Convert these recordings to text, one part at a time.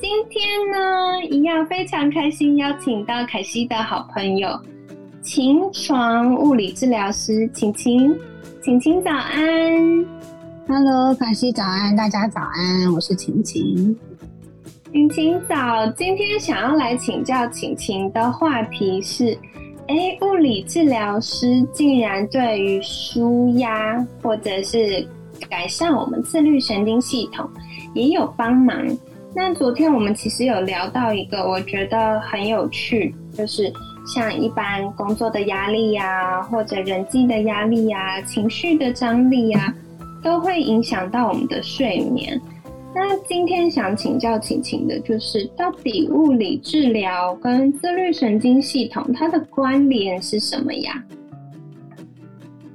今天呢，一样非常开心，邀请到凯西的好朋友秦床物理治疗师晴晴，晴晴早安，Hello，凯西早安，大家早安，我是晴晴，晴晴早，今天想要来请教晴晴的话题是，哎，物理治疗师竟然对于舒压或者是改善我们自律神经系统也有帮忙。那昨天我们其实有聊到一个，我觉得很有趣，就是像一般工作的压力呀，或者人际的压力呀，情绪的张力呀，都会影响到我们的睡眠。那今天想请教晴晴的，就是到底物理治疗跟自律神经系统它的关联是什么呀？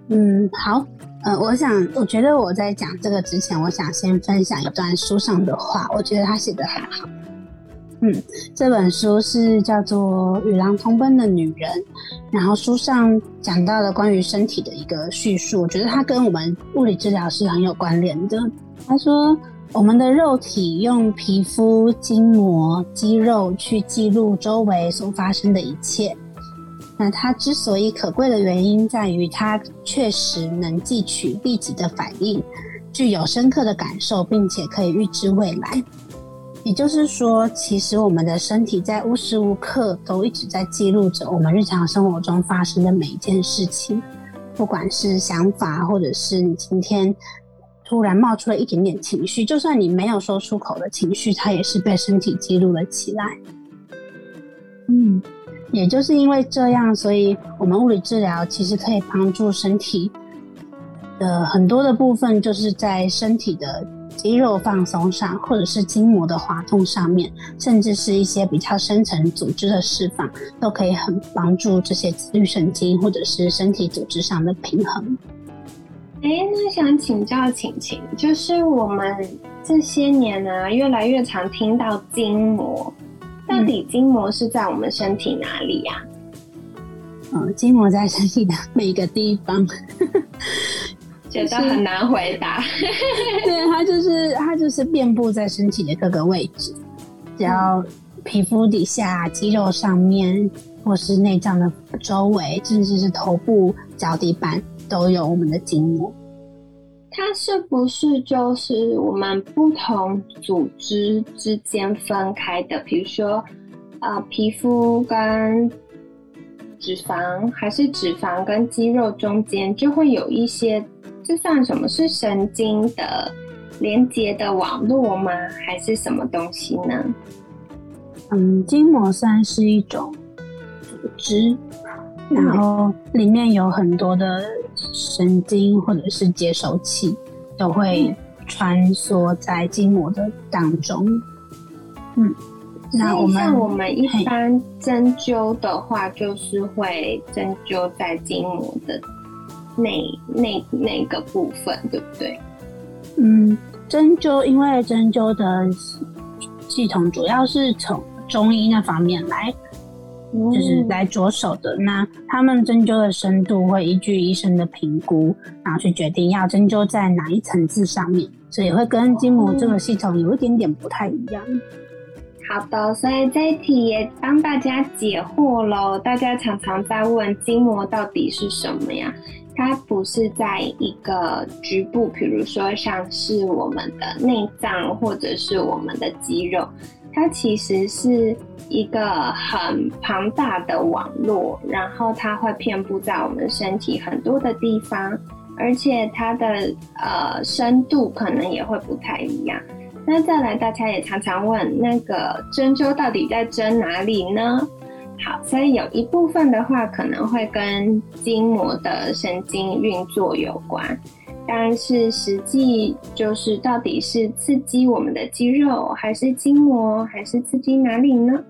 嗯，好。呃，我想，我觉得我在讲这个之前，我想先分享一段书上的话，我觉得他写的很好。嗯，这本书是叫做《与狼同奔的女人》，然后书上讲到了关于身体的一个叙述，我觉得它跟我们物理治疗是很有关联的。他说，我们的肉体用皮肤、筋膜、肌肉去记录周围所发生的一切。那它之所以可贵的原因在于，它确实能汲取立即的反应，具有深刻的感受，并且可以预知未来。也就是说，其实我们的身体在无时无刻都一直在记录着我们日常生活中发生的每一件事情，不管是想法，或者是你今天突然冒出了一点点情绪，就算你没有说出口的情绪，它也是被身体记录了起来。嗯。也就是因为这样，所以我们物理治疗其实可以帮助身体的很多的部分，就是在身体的肌肉放松上，或者是筋膜的滑动上面，甚至是一些比较深层组织的释放，都可以很帮助这些自律神经或者是身体组织上的平衡。哎，那想请教晴晴，就是我们这些年呢，越来越常听到筋膜。到底筋膜是在我们身体哪里呀？嗯，筋膜在身体的每个地方，觉得很难回答。对，它就是它就是遍布在身体的各个位置，只要皮肤底下、肌肉上面，或是内脏的周围，甚至是头部、脚底板，都有我们的筋膜。它是不是就是我们不同组织之间分开的？比如说，呃，皮肤跟脂肪，还是脂肪跟肌肉中间就会有一些，这算什么是神经的连接的网络吗？还是什么东西呢？嗯，筋膜算是一种组织，然后里面有很多的。神经或者是接收器都会穿梭在筋膜的当中。嗯，那我们我们一般针灸的话，就是会针灸在筋膜的那那那个部分，对不对？嗯，针灸因为针灸的系统主要是从中医那方面来。就是来着手的，那他们针灸的深度会依据医生的评估，然后去决定要针灸在哪一层次上面，所以会跟筋膜这个系统有一点点不太一样。好的，所以这一题也帮大家解惑喽。大家常常在问筋膜到底是什么呀？它不是在一个局部，比如说像是我们的内脏或者是我们的肌肉。它其实是一个很庞大的网络，然后它会遍布在我们身体很多的地方，而且它的呃深度可能也会不太一样。那再来，大家也常常问，那个针灸到底在针哪里呢？好，所以有一部分的话可能会跟筋膜的神经运作有关。但是实际就是到底是刺激我们的肌肉，还是筋膜，还是刺激哪里呢？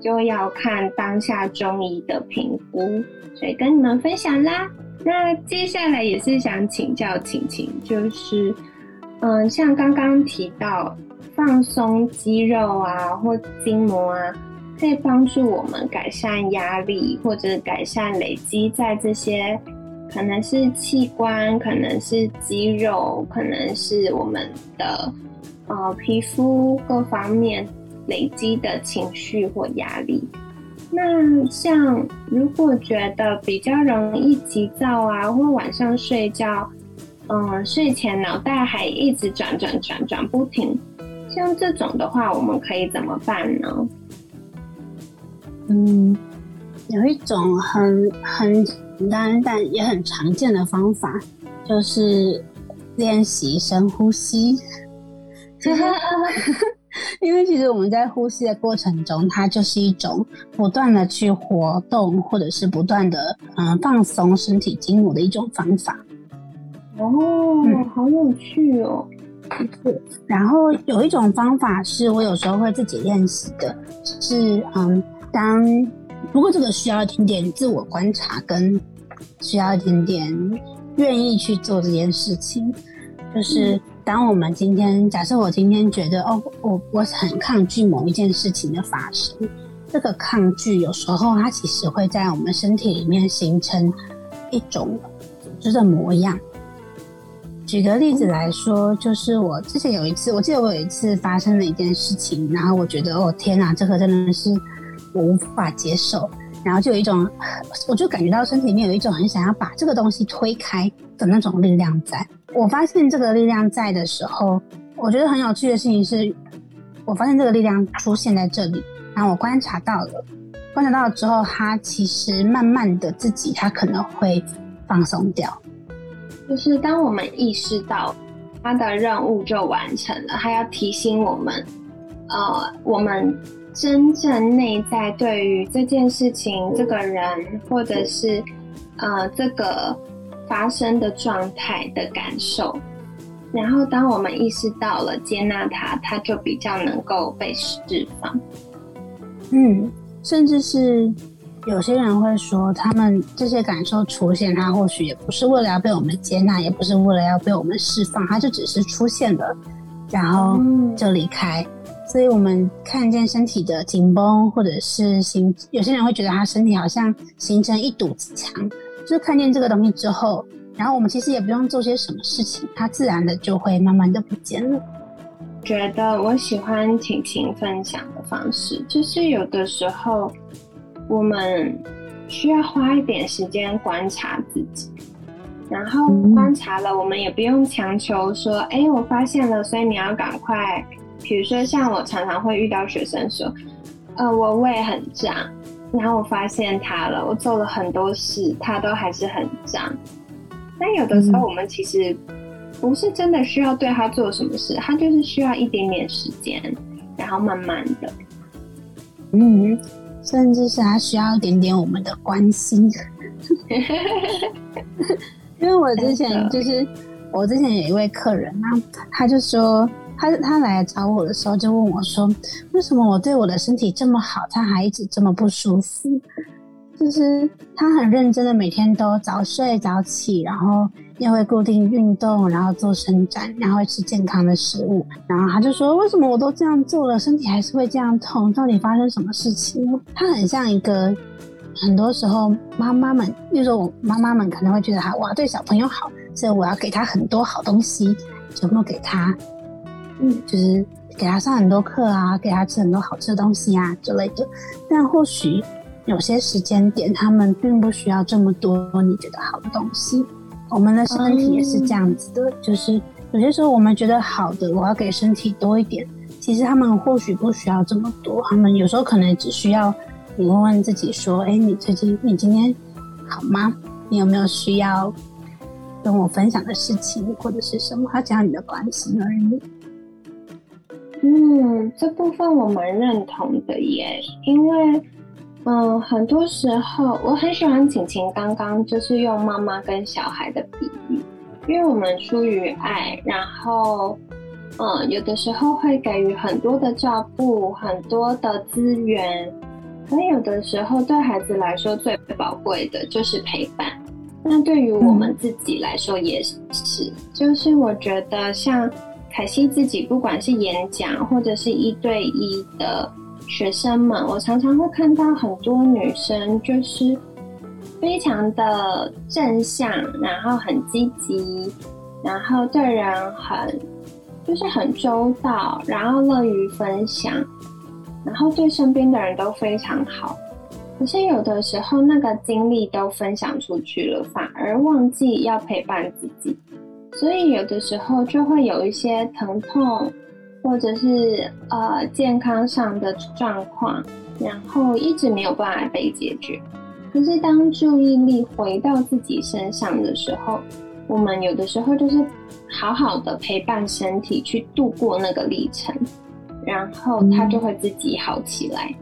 就要看当下中医的评估，所以跟你们分享啦。那接下来也是想请教晴晴，就是，嗯，像刚刚提到放松肌肉啊或筋膜啊，可以帮助我们改善压力，或者改善累积在这些可能是器官，可能是肌肉，可能是我们的呃皮肤各方面累积的情绪或压力。那像如果觉得比较容易急躁啊，或晚上睡觉，嗯，睡前脑袋还一直转转转转不停，像这种的话，我们可以怎么办呢？嗯，有一种很很简单但也很常见的方法，就是练习深呼吸。因为其实我们在呼吸的过程中，它就是一种不断的去活动，或者是不断的嗯放松身体筋膜的一种方法。哦，好有趣哦！是。然后有一种方法是我有时候会自己练习的，是嗯，当不过这个需要一点点自我观察，跟需要一点点愿意去做这件事情，就是。当我们今天假设我今天觉得哦，我我很抗拒某一件事情的发生，这个抗拒有时候它其实会在我们身体里面形成一种组织的模样。举个例子来说，就是我之前有一次，我记得我有一次发生了一件事情，然后我觉得哦天哪，这个真的是我无法接受，然后就有一种，我就感觉到身体里面有一种很想要把这个东西推开的那种力量在。我发现这个力量在的时候，我觉得很有趣的事情是，我发现这个力量出现在这里，然后我观察到了，观察到了之后，它其实慢慢的自己它可能会放松掉。就是当我们意识到它的任务就完成了，它要提醒我们，呃，我们真正内在对于这件事情、这个人，或者是呃这个。发生的状态的感受，然后当我们意识到了接纳它，它就比较能够被释放。嗯，甚至是有些人会说，他们这些感受出现，它或许也不是为了要被我们接纳，也不是为了要被我们释放，它就只是出现了，然后就离开。所以，我们看见身体的紧绷，或者是形，有些人会觉得他身体好像形成一堵墙。就是看见这个东西之后，然后我们其实也不用做些什么事情，它自然的就会慢慢的不见了。觉得我喜欢婷婷分享的方式，就是有的时候我们需要花一点时间观察自己，然后观察了，我们也不用强求说，哎，我发现了，所以你要赶快。比如说，像我常常会遇到学生说，呃，我胃很胀。然后我发现他了，我做了很多事，他都还是很胀。但有的时候，我们其实不是真的需要对他做什么事，他就是需要一点点时间，然后慢慢的，嗯，甚至是他需要一点点我们的关心。因为我之前就是，我之前有一位客人那，他就说。他他来找我的时候就问我说：“为什么我对我的身体这么好，他还一直这么不舒服？”就是他很认真的每天都早睡早起，然后又会固定运动，然后做伸展，然后吃健康的食物。然后他就说：“为什么我都这样做了，身体还是会这样痛？到底发生什么事情？”他很像一个很多时候妈妈们，例如说我妈妈们可能会觉得他哇对小朋友好，所以我要给他很多好东西，全部给他。嗯，就是给他上很多课啊，给他吃很多好吃的东西啊之类的。但或许有些时间点，他们并不需要这么多你觉得好的东西。我们的身体也是这样子的，就是有些时候我们觉得好的，我要给身体多一点。其实他们或许不需要这么多，他们有时候可能只需要你问问自己说：“哎，你最近你今天好吗？你有没有需要跟我分享的事情，或者是什么？他讲你的关心而已。”嗯，这部分我蛮认同的耶，因为，嗯，很多时候我很喜欢晴晴刚刚就是用妈妈跟小孩的比喻，因为我们出于爱，然后，嗯，有的时候会给予很多的照顾，很多的资源，可有的时候对孩子来说最宝贵的就是陪伴。那对于我们自己来说也是，就是我觉得像凯西自己，不管是演讲或者是一对一的学生们，我常常会看到很多女生就是非常的正向，然后很积极，然后对人很就是很周到，然后乐于分享，然后对身边的人都非常好。可是有的时候，那个精力都分享出去了，反而忘记要陪伴自己，所以有的时候就会有一些疼痛，或者是呃健康上的状况，然后一直没有办法被解决。可是当注意力回到自己身上的时候，我们有的时候就是好好的陪伴身体去度过那个历程，然后它就会自己好起来。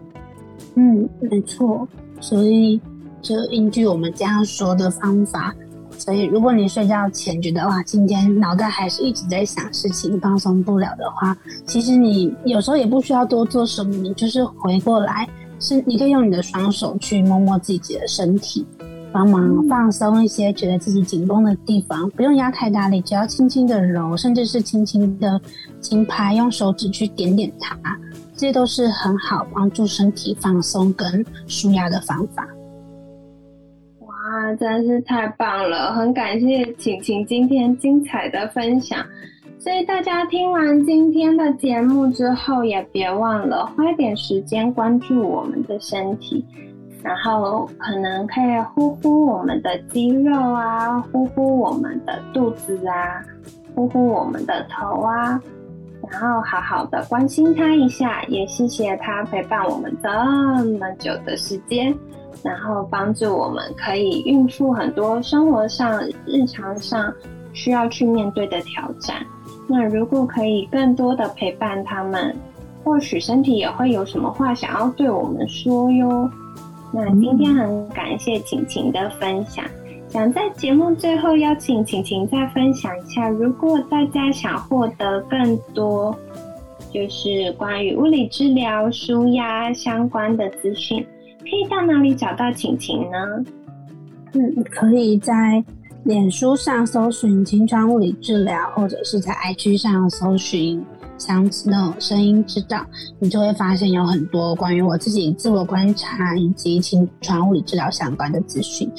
嗯，没错。所以就依据我们这样说的方法，所以如果你睡觉前觉得哇，今天脑袋还是一直在想事情，放松不了的话，其实你有时候也不需要多做什么，你就是回过来，是你可以用你的双手去摸摸自己的身体，帮忙放松一些觉得自己紧绷的地方，不用压太大力，只要轻轻的揉，甚至是轻轻的轻拍，用手指去点点它。这些都是很好帮助身体放松跟舒压的方法。真是太棒了！很感谢晴晴今天精彩的分享。所以大家听完今天的节目之后，也别忘了花点时间关注我们的身体，然后可能可以呼呼我们的肌肉啊，呼呼我们的肚子啊，呼呼我们的头啊。然后好好的关心他一下，也谢谢他陪伴我们这么久的时间，然后帮助我们可以应付很多生活上、日常上需要去面对的挑战。那如果可以更多的陪伴他们，或许身体也会有什么话想要对我们说哟。那今天很感谢晴晴的分享。想在节目最后邀请晴晴再分享一下，如果大家想获得更多就是关于物理治疗、舒压相关的资讯，可以到哪里找到晴晴呢？嗯，可以在脸书上搜寻“青川物理治疗”，或者是在 IG 上搜寻“像那种声音知道”，你就会发现有很多关于我自己自我观察以及青川物理治疗相关的资讯。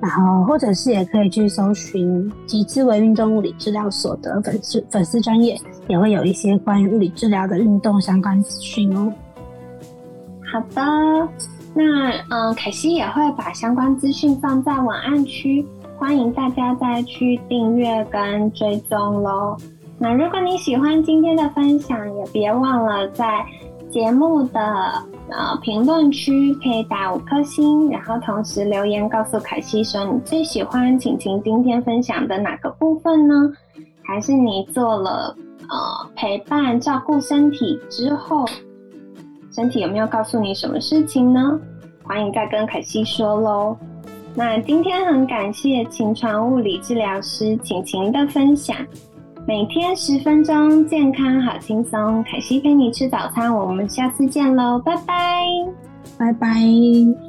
然后，或者是也可以去搜寻极致为运动物理治疗所的粉丝粉丝专业，也会有一些关于物理治疗的运动相关资讯哦。好的，那嗯，凯西也会把相关资讯放在文案区，欢迎大家再去订阅跟追踪喽。那如果你喜欢今天的分享，也别忘了在节目的。呃，评论区可以打五颗星，然后同时留言告诉凯西说你最喜欢晴晴今天分享的哪个部分呢？还是你做了呃陪伴照顾身体之后，身体有没有告诉你什么事情呢？欢迎再跟凯西说喽。那今天很感谢琴床物理治疗师晴晴的分享。每天十分钟，健康好轻松。凯西陪你吃早餐，我们下次见喽，拜拜，拜拜。